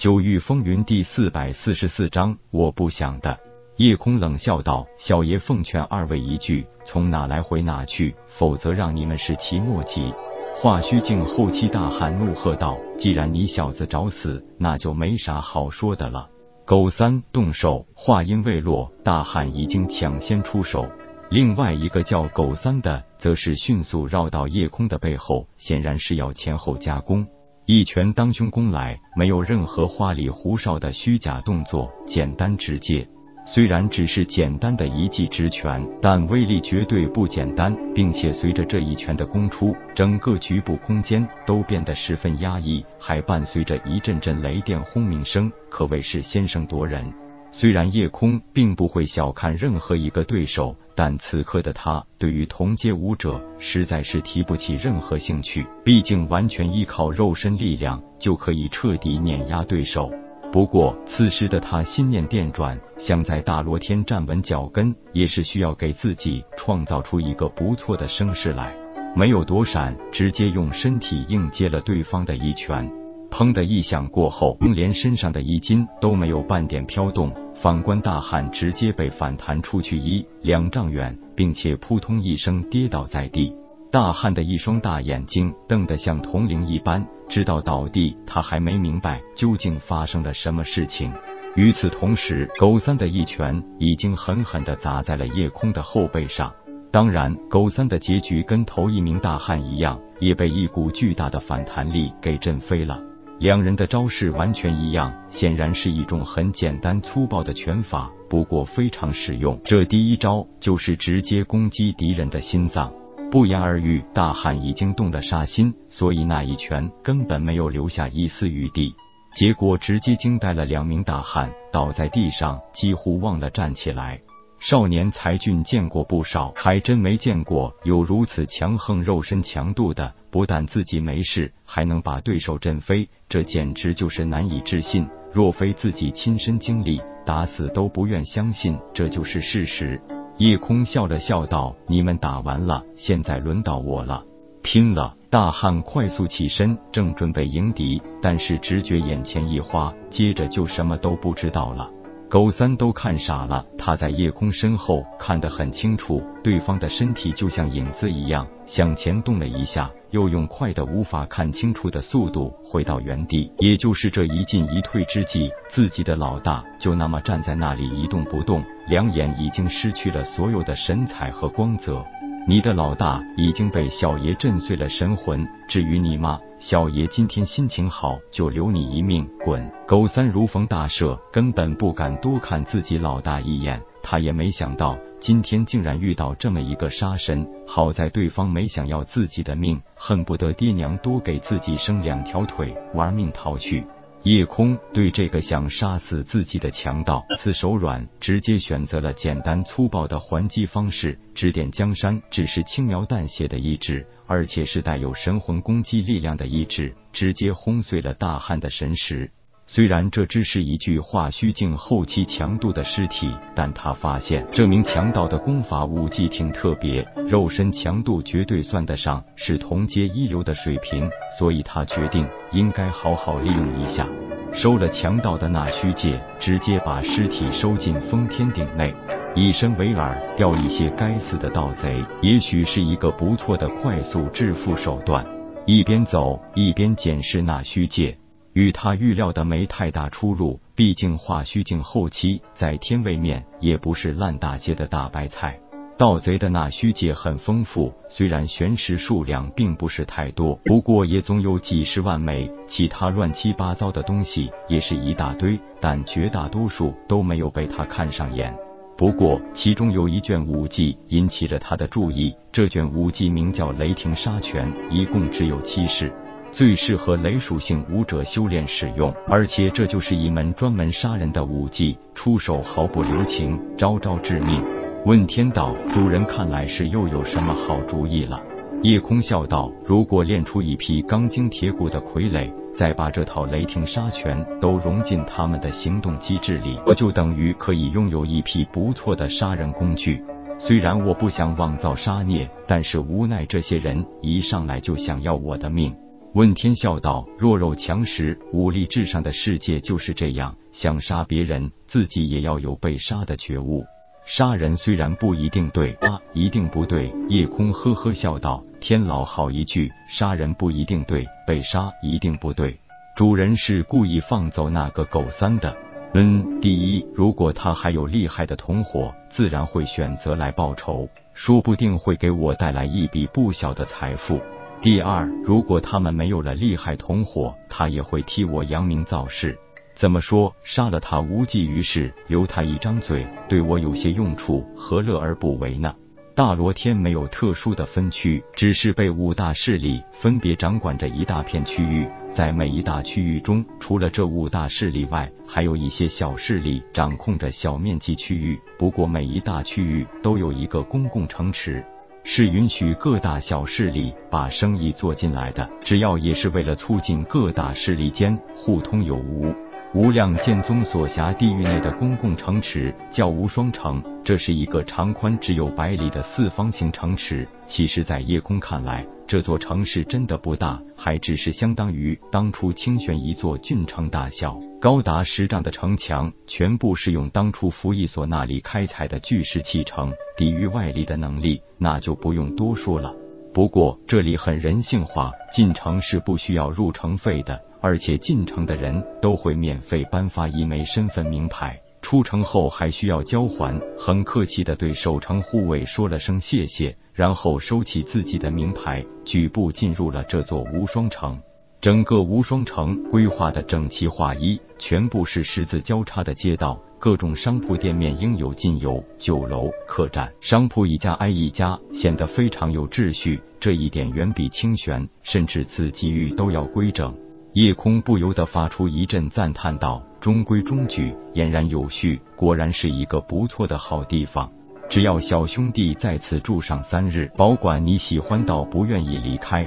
九域风云第四百四十四章，我不想的。叶空冷笑道：“小爷奉劝二位一句，从哪来回哪去，否则让你们是其末及。”华虚境后期大汉怒喝道：“既然你小子找死，那就没啥好说的了。”狗三动手。话音未落，大汉已经抢先出手。另外一个叫狗三的，则是迅速绕到叶空的背后，显然是要前后夹攻，一拳当胸攻来，没有任何花里胡哨的虚假动作，简单直接。虽然只是简单的一记直拳，但威力绝对不简单，并且随着这一拳的攻出，整个局部空间都变得十分压抑，还伴随着一阵阵雷电轰鸣声，可谓是先声夺人。虽然夜空并不会小看任何一个对手，但此刻的他对于同阶武者实在是提不起任何兴趣，毕竟完全依靠肉身力量就可以彻底碾压对手。不过，此时的他心念电转，想在大罗天站稳脚跟，也是需要给自己创造出一个不错的声势来。没有躲闪，直接用身体硬接了对方的一拳。砰的一响过后，连身上的衣襟都没有半点飘动。反观大汉，直接被反弹出去一两丈远，并且扑通一声跌倒在地。大汉的一双大眼睛瞪得像铜铃一般，直到倒地，他还没明白究竟发生了什么事情。与此同时，狗三的一拳已经狠狠地砸在了夜空的后背上。当然，狗三的结局跟头一名大汉一样，也被一股巨大的反弹力给震飞了。两人的招式完全一样，显然是一种很简单粗暴的拳法，不过非常实用。这第一招就是直接攻击敌人的心脏。不言而喻，大汉已经动了杀心，所以那一拳根本没有留下一丝余地，结果直接惊呆了两名大汉，倒在地上，几乎忘了站起来。少年才俊见过不少，还真没见过有如此强横肉身强度的，不但自己没事，还能把对手震飞，这简直就是难以置信。若非自己亲身经历，打死都不愿相信这就是事实。夜空笑了笑道：“你们打完了，现在轮到我了，拼了！”大汉快速起身，正准备迎敌，但是直觉眼前一花，接着就什么都不知道了。狗三都看傻了，他在夜空身后看得很清楚，对方的身体就像影子一样向前动了一下，又用快的无法看清楚的速度回到原地。也就是这一进一退之际，自己的老大就那么站在那里一动不动，两眼已经失去了所有的神采和光泽。你的老大已经被小爷震碎了神魂，至于你妈，小爷今天心情好，就留你一命。滚！狗三如逢大赦，根本不敢多看自己老大一眼。他也没想到今天竟然遇到这么一个杀神，好在对方没想要自己的命，恨不得爹娘多给自己生两条腿，玩命逃去。夜空对这个想杀死自己的强盗似手软，直接选择了简单粗暴的还击方式。指点江山只是轻描淡写的意志，而且是带有神魂攻击力量的意志，直接轰碎了大汉的神识。虽然这只是一具化虚境后期强度的尸体，但他发现这名强盗的功法武技挺特别，肉身强度绝对算得上是同阶一流的水平，所以他决定应该好好利用一下。收了强盗的那虚界，直接把尸体收进封天鼎内，以身为饵，钓一些该死的盗贼，也许是一个不错的快速致富手段。一边走一边检视那虚界。与他预料的没太大出入，毕竟化虚境后期在天位面也不是烂大街的大白菜。盗贼的那虚界很丰富，虽然玄石数量并不是太多，不过也总有几十万枚。其他乱七八糟的东西也是一大堆，但绝大多数都没有被他看上眼。不过其中有一卷武技引起了他的注意，这卷武技名叫雷霆杀拳，一共只有七式。最适合雷属性武者修炼使用，而且这就是一门专门杀人的武技，出手毫不留情，招招致命。问天道主人，看来是又有什么好主意了？夜空笑道：如果练出一批钢筋铁骨的傀儡，再把这套雷霆杀拳都融进他们的行动机制里，我就等于可以拥有一批不错的杀人工具。虽然我不想妄造杀孽，但是无奈这些人一上来就想要我的命。问天笑道：“弱肉强食，武力至上的世界就是这样，想杀别人，自己也要有被杀的觉悟。杀人虽然不一定对，啊，一定不对。”夜空呵呵笑道：“天老好一句，杀人不一定对，被杀一定不对。主人是故意放走那个狗三的。嗯，第一，如果他还有厉害的同伙，自然会选择来报仇，说不定会给我带来一笔不小的财富。”第二，如果他们没有了厉害同伙，他也会替我扬名造势。怎么说，杀了他无济于事，留他一张嘴，对我有些用处，何乐而不为呢？大罗天没有特殊的分区，只是被五大势力分别掌管着一大片区域。在每一大区域中，除了这五大势力外，还有一些小势力掌控着小面积区域。不过，每一大区域都有一个公共城池。是允许各大小势力把生意做进来的，只要也是为了促进各大势力间互通有无。无量剑宗所辖地域内的公共城池叫无双城，这是一个长宽只有百里的四方形城池。其实，在夜空看来，这座城市真的不大，还只是相当于当初清玄一座郡城大小。高达十丈的城墙，全部是用当初服役所那里开采的巨石砌成，抵御外力的能力，那就不用多说了。不过这里很人性化，进城是不需要入城费的。而且进城的人都会免费颁发一枚身份名牌，出城后还需要交还。很客气的对守城护卫说了声谢谢，然后收起自己的名牌，举步进入了这座无双城。整个无双城规划的整齐划一，全部是十字交叉的街道，各种商铺店面应有尽有，酒楼、客栈、商铺一家挨一家，显得非常有秩序。这一点远比清玄甚至紫极域都要规整。夜空不由得发出一阵赞叹道：“中规中矩，俨然有序，果然是一个不错的好地方。只要小兄弟在此住上三日，保管你喜欢到不愿意离开。”